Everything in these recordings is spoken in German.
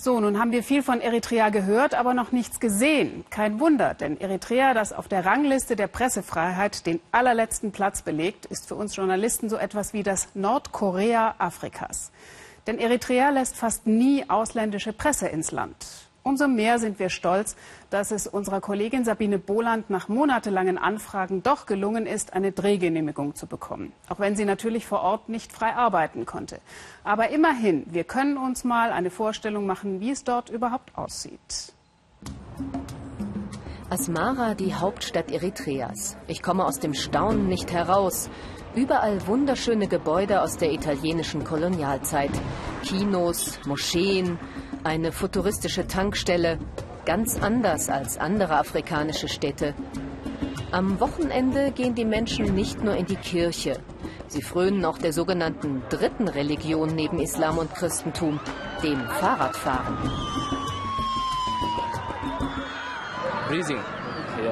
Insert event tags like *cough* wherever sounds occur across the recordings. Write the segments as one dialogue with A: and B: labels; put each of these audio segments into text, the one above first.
A: So, nun haben wir viel von Eritrea gehört, aber noch nichts gesehen. Kein Wunder, denn Eritrea, das auf der Rangliste der Pressefreiheit den allerletzten Platz belegt, ist für uns Journalisten so etwas wie das Nordkorea Afrikas. Denn Eritrea lässt fast nie ausländische Presse ins Land. Umso mehr sind wir stolz, dass es unserer Kollegin Sabine Boland nach monatelangen Anfragen doch gelungen ist, eine Drehgenehmigung zu bekommen. Auch wenn sie natürlich vor Ort nicht frei arbeiten konnte. Aber immerhin, wir können uns mal eine Vorstellung machen, wie es dort überhaupt aussieht.
B: Asmara, die Hauptstadt Eritreas. Ich komme aus dem Staunen nicht heraus. Überall wunderschöne Gebäude aus der italienischen Kolonialzeit. Kinos, Moscheen, eine futuristische Tankstelle, ganz anders als andere afrikanische Städte. Am Wochenende gehen die Menschen nicht nur in die Kirche. Sie frönen auch der sogenannten dritten Religion neben Islam und Christentum, dem Fahrradfahren.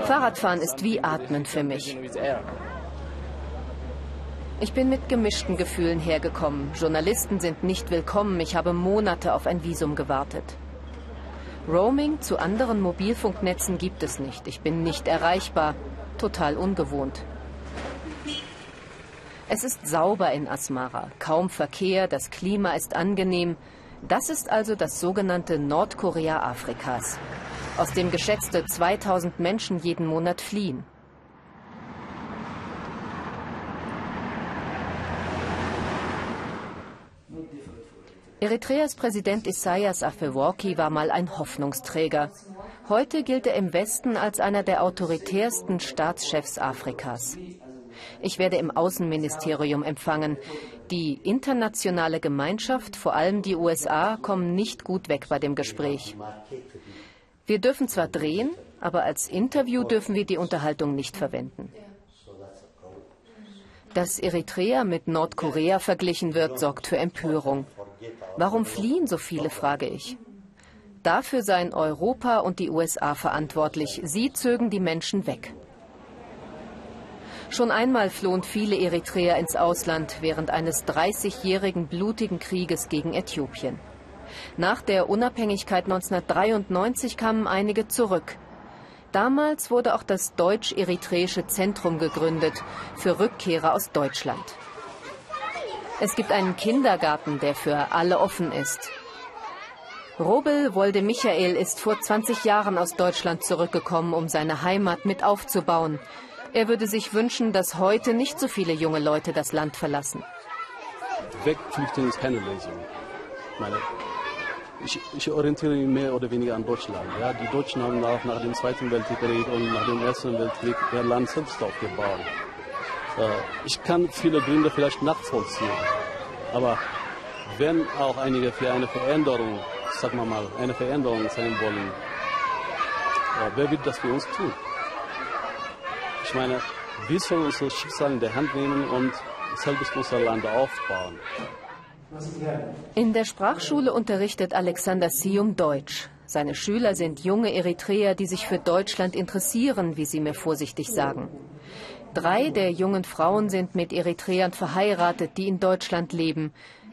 B: Fahrradfahren ist wie Atmen für mich. Ich bin mit gemischten Gefühlen hergekommen. Journalisten sind nicht willkommen. Ich habe Monate auf ein Visum gewartet. Roaming zu anderen Mobilfunknetzen gibt es nicht. Ich bin nicht erreichbar. Total ungewohnt. Es ist sauber in Asmara. Kaum Verkehr, das Klima ist angenehm. Das ist also das sogenannte Nordkorea Afrikas, aus dem geschätzte 2000 Menschen jeden Monat fliehen. Eritreas Präsident Isaias Afewerki war mal ein Hoffnungsträger. Heute gilt er im Westen als einer der autoritärsten Staatschefs Afrikas. Ich werde im Außenministerium empfangen. Die internationale Gemeinschaft, vor allem die USA, kommen nicht gut weg bei dem Gespräch. Wir dürfen zwar drehen, aber als Interview dürfen wir die Unterhaltung nicht verwenden. Dass Eritrea mit Nordkorea verglichen wird, sorgt für Empörung. Warum fliehen so viele, frage ich. Dafür seien Europa und die USA verantwortlich. Sie zögen die Menschen weg. Schon einmal flohen viele Eritreer ins Ausland während eines 30-jährigen blutigen Krieges gegen Äthiopien. Nach der Unabhängigkeit 1993 kamen einige zurück. Damals wurde auch das Deutsch-Eritreische Zentrum gegründet für Rückkehrer aus Deutschland. Es gibt einen Kindergarten, der für alle offen ist. Robel Wolde Michael ist vor 20 Jahren aus Deutschland zurückgekommen, um seine Heimat mit aufzubauen. Er würde sich wünschen, dass heute nicht so viele junge Leute das Land verlassen.
C: Wegflüchten ist keine Lösung. Meine, ich, ich, orientiere mich mehr oder weniger an Deutschland. Ja, die Deutschen haben auch nach dem Zweiten Weltkrieg und nach dem Ersten Weltkrieg ihr Land selbst aufgebaut. Äh, ich kann viele Gründe vielleicht nachvollziehen, aber wenn auch einige für eine Veränderung, sagen wir mal, eine Veränderung sein wollen, äh, wer wird das für uns tun? Ich meine, wir sollen unser Schicksal in der Hand nehmen und selbst unser Land aufbauen.
B: In der Sprachschule unterrichtet Alexander Sium Deutsch. Seine Schüler sind junge Eritreer, die sich für Deutschland interessieren, wie sie mir vorsichtig sagen. Drei der jungen Frauen sind mit Eritreern verheiratet, die in Deutschland leben.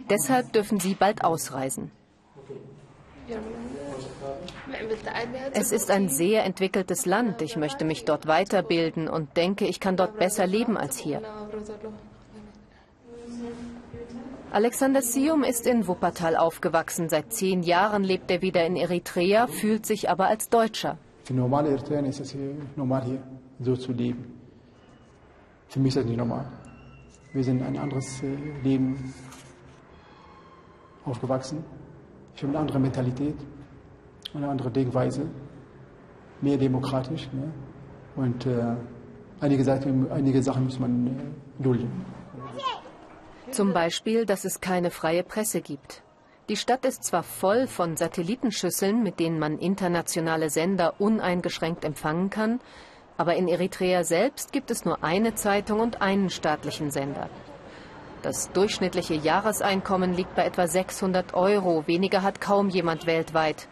B: Deshalb dürfen sie bald ausreisen. Es ist ein sehr entwickeltes Land. Ich möchte mich dort weiterbilden und denke, ich kann dort besser leben als hier. Alexander Sium ist in Wuppertal aufgewachsen. Seit zehn Jahren lebt er wieder in Eritrea, fühlt sich aber als Deutscher.
D: Für normale Eritreer ist es normal hier so zu leben. Für mich ist das nicht normal. Wir sind ein anderes äh, Leben aufgewachsen. Ich habe eine andere Mentalität, eine andere Denkweise, mehr demokratisch. Ne? Und äh, einige, Sachen, einige Sachen muss man äh, dulden.
B: Zum Beispiel, dass es keine freie Presse gibt. Die Stadt ist zwar voll von Satellitenschüsseln, mit denen man internationale Sender uneingeschränkt empfangen kann, aber in Eritrea selbst gibt es nur eine Zeitung und einen staatlichen Sender. Das durchschnittliche Jahreseinkommen liegt bei etwa 600 Euro. Weniger hat kaum jemand weltweit.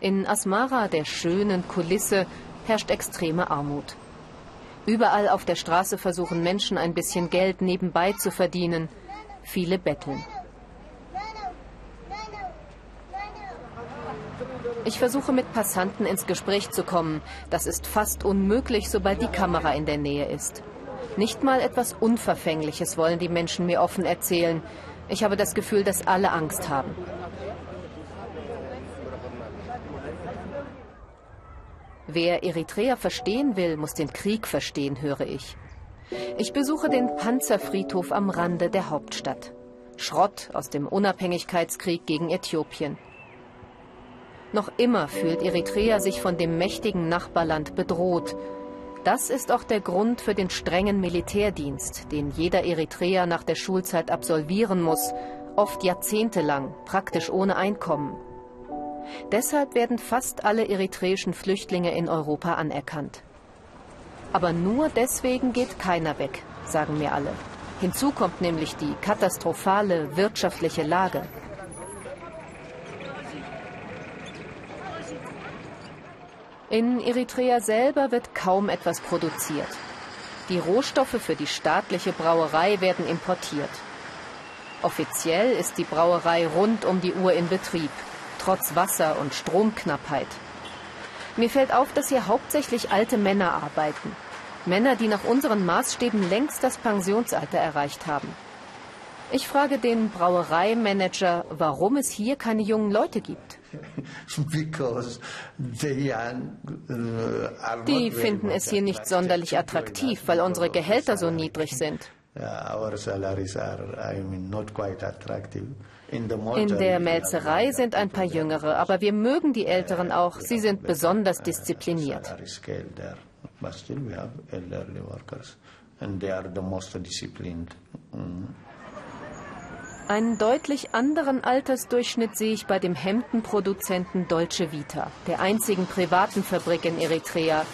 B: In Asmara, der schönen Kulisse, herrscht extreme Armut. Überall auf der Straße versuchen Menschen ein bisschen Geld nebenbei zu verdienen. Viele betteln. Ich versuche mit Passanten ins Gespräch zu kommen. Das ist fast unmöglich, sobald die Kamera in der Nähe ist. Nicht mal etwas Unverfängliches wollen die Menschen mir offen erzählen. Ich habe das Gefühl, dass alle Angst haben. Wer Eritrea verstehen will, muss den Krieg verstehen, höre ich. Ich besuche den Panzerfriedhof am Rande der Hauptstadt. Schrott aus dem Unabhängigkeitskrieg gegen Äthiopien. Noch immer fühlt Eritrea sich von dem mächtigen Nachbarland bedroht. Das ist auch der Grund für den strengen Militärdienst, den jeder Eritreer nach der Schulzeit absolvieren muss, oft jahrzehntelang, praktisch ohne Einkommen. Deshalb werden fast alle eritreischen Flüchtlinge in Europa anerkannt. Aber nur deswegen geht keiner weg, sagen mir alle. Hinzu kommt nämlich die katastrophale wirtschaftliche Lage. In Eritrea selber wird kaum etwas produziert. Die Rohstoffe für die staatliche Brauerei werden importiert. Offiziell ist die Brauerei rund um die Uhr in Betrieb, trotz Wasser- und Stromknappheit. Mir fällt auf, dass hier hauptsächlich alte Männer arbeiten. Männer, die nach unseren Maßstäben längst das Pensionsalter erreicht haben. Ich frage den Brauereimanager, warum es hier keine jungen Leute gibt. *laughs*
E: Uh, die finden es hier nicht sonderlich attraktiv, weil unsere Gehälter so niedrig sind.
B: In der Melzerei sind ein paar Jüngere, aber wir mögen die Älteren auch. Sie sind besonders diszipliniert. Einen deutlich anderen Altersdurchschnitt sehe ich bei dem Hemdenproduzenten Dolce Vita, der einzigen privaten Fabrik in Eritrea.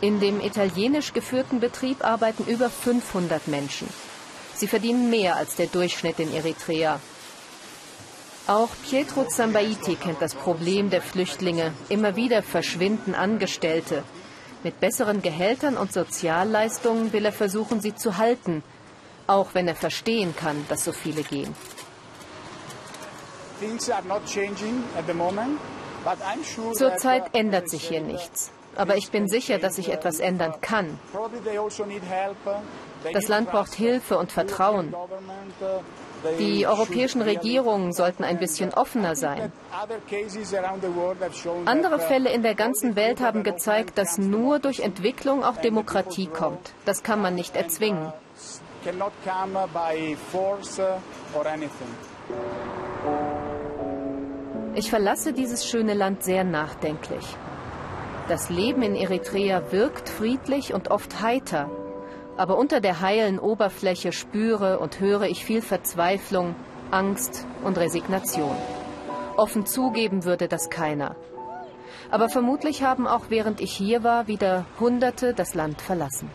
B: In dem italienisch geführten Betrieb arbeiten über 500 Menschen. Sie verdienen mehr als der Durchschnitt in Eritrea. Auch Pietro Zambaiti kennt das Problem der Flüchtlinge. Immer wieder verschwinden Angestellte. Mit besseren Gehältern und Sozialleistungen will er versuchen, sie zu halten, auch wenn er verstehen kann, dass so viele gehen.
E: Zurzeit ändert sich hier nichts. Aber ich bin sicher, dass sich etwas ändern kann.
B: Das Land braucht Hilfe und Vertrauen. Die europäischen Regierungen sollten ein bisschen offener sein. Andere Fälle in der ganzen Welt haben gezeigt, dass nur durch Entwicklung auch Demokratie kommt. Das kann man nicht erzwingen. Ich verlasse dieses schöne Land sehr nachdenklich. Das Leben in Eritrea wirkt friedlich und oft heiter. Aber unter der heilen Oberfläche spüre und höre ich viel Verzweiflung, Angst und Resignation. Offen zugeben würde das keiner. Aber vermutlich haben auch während ich hier war wieder Hunderte das Land verlassen.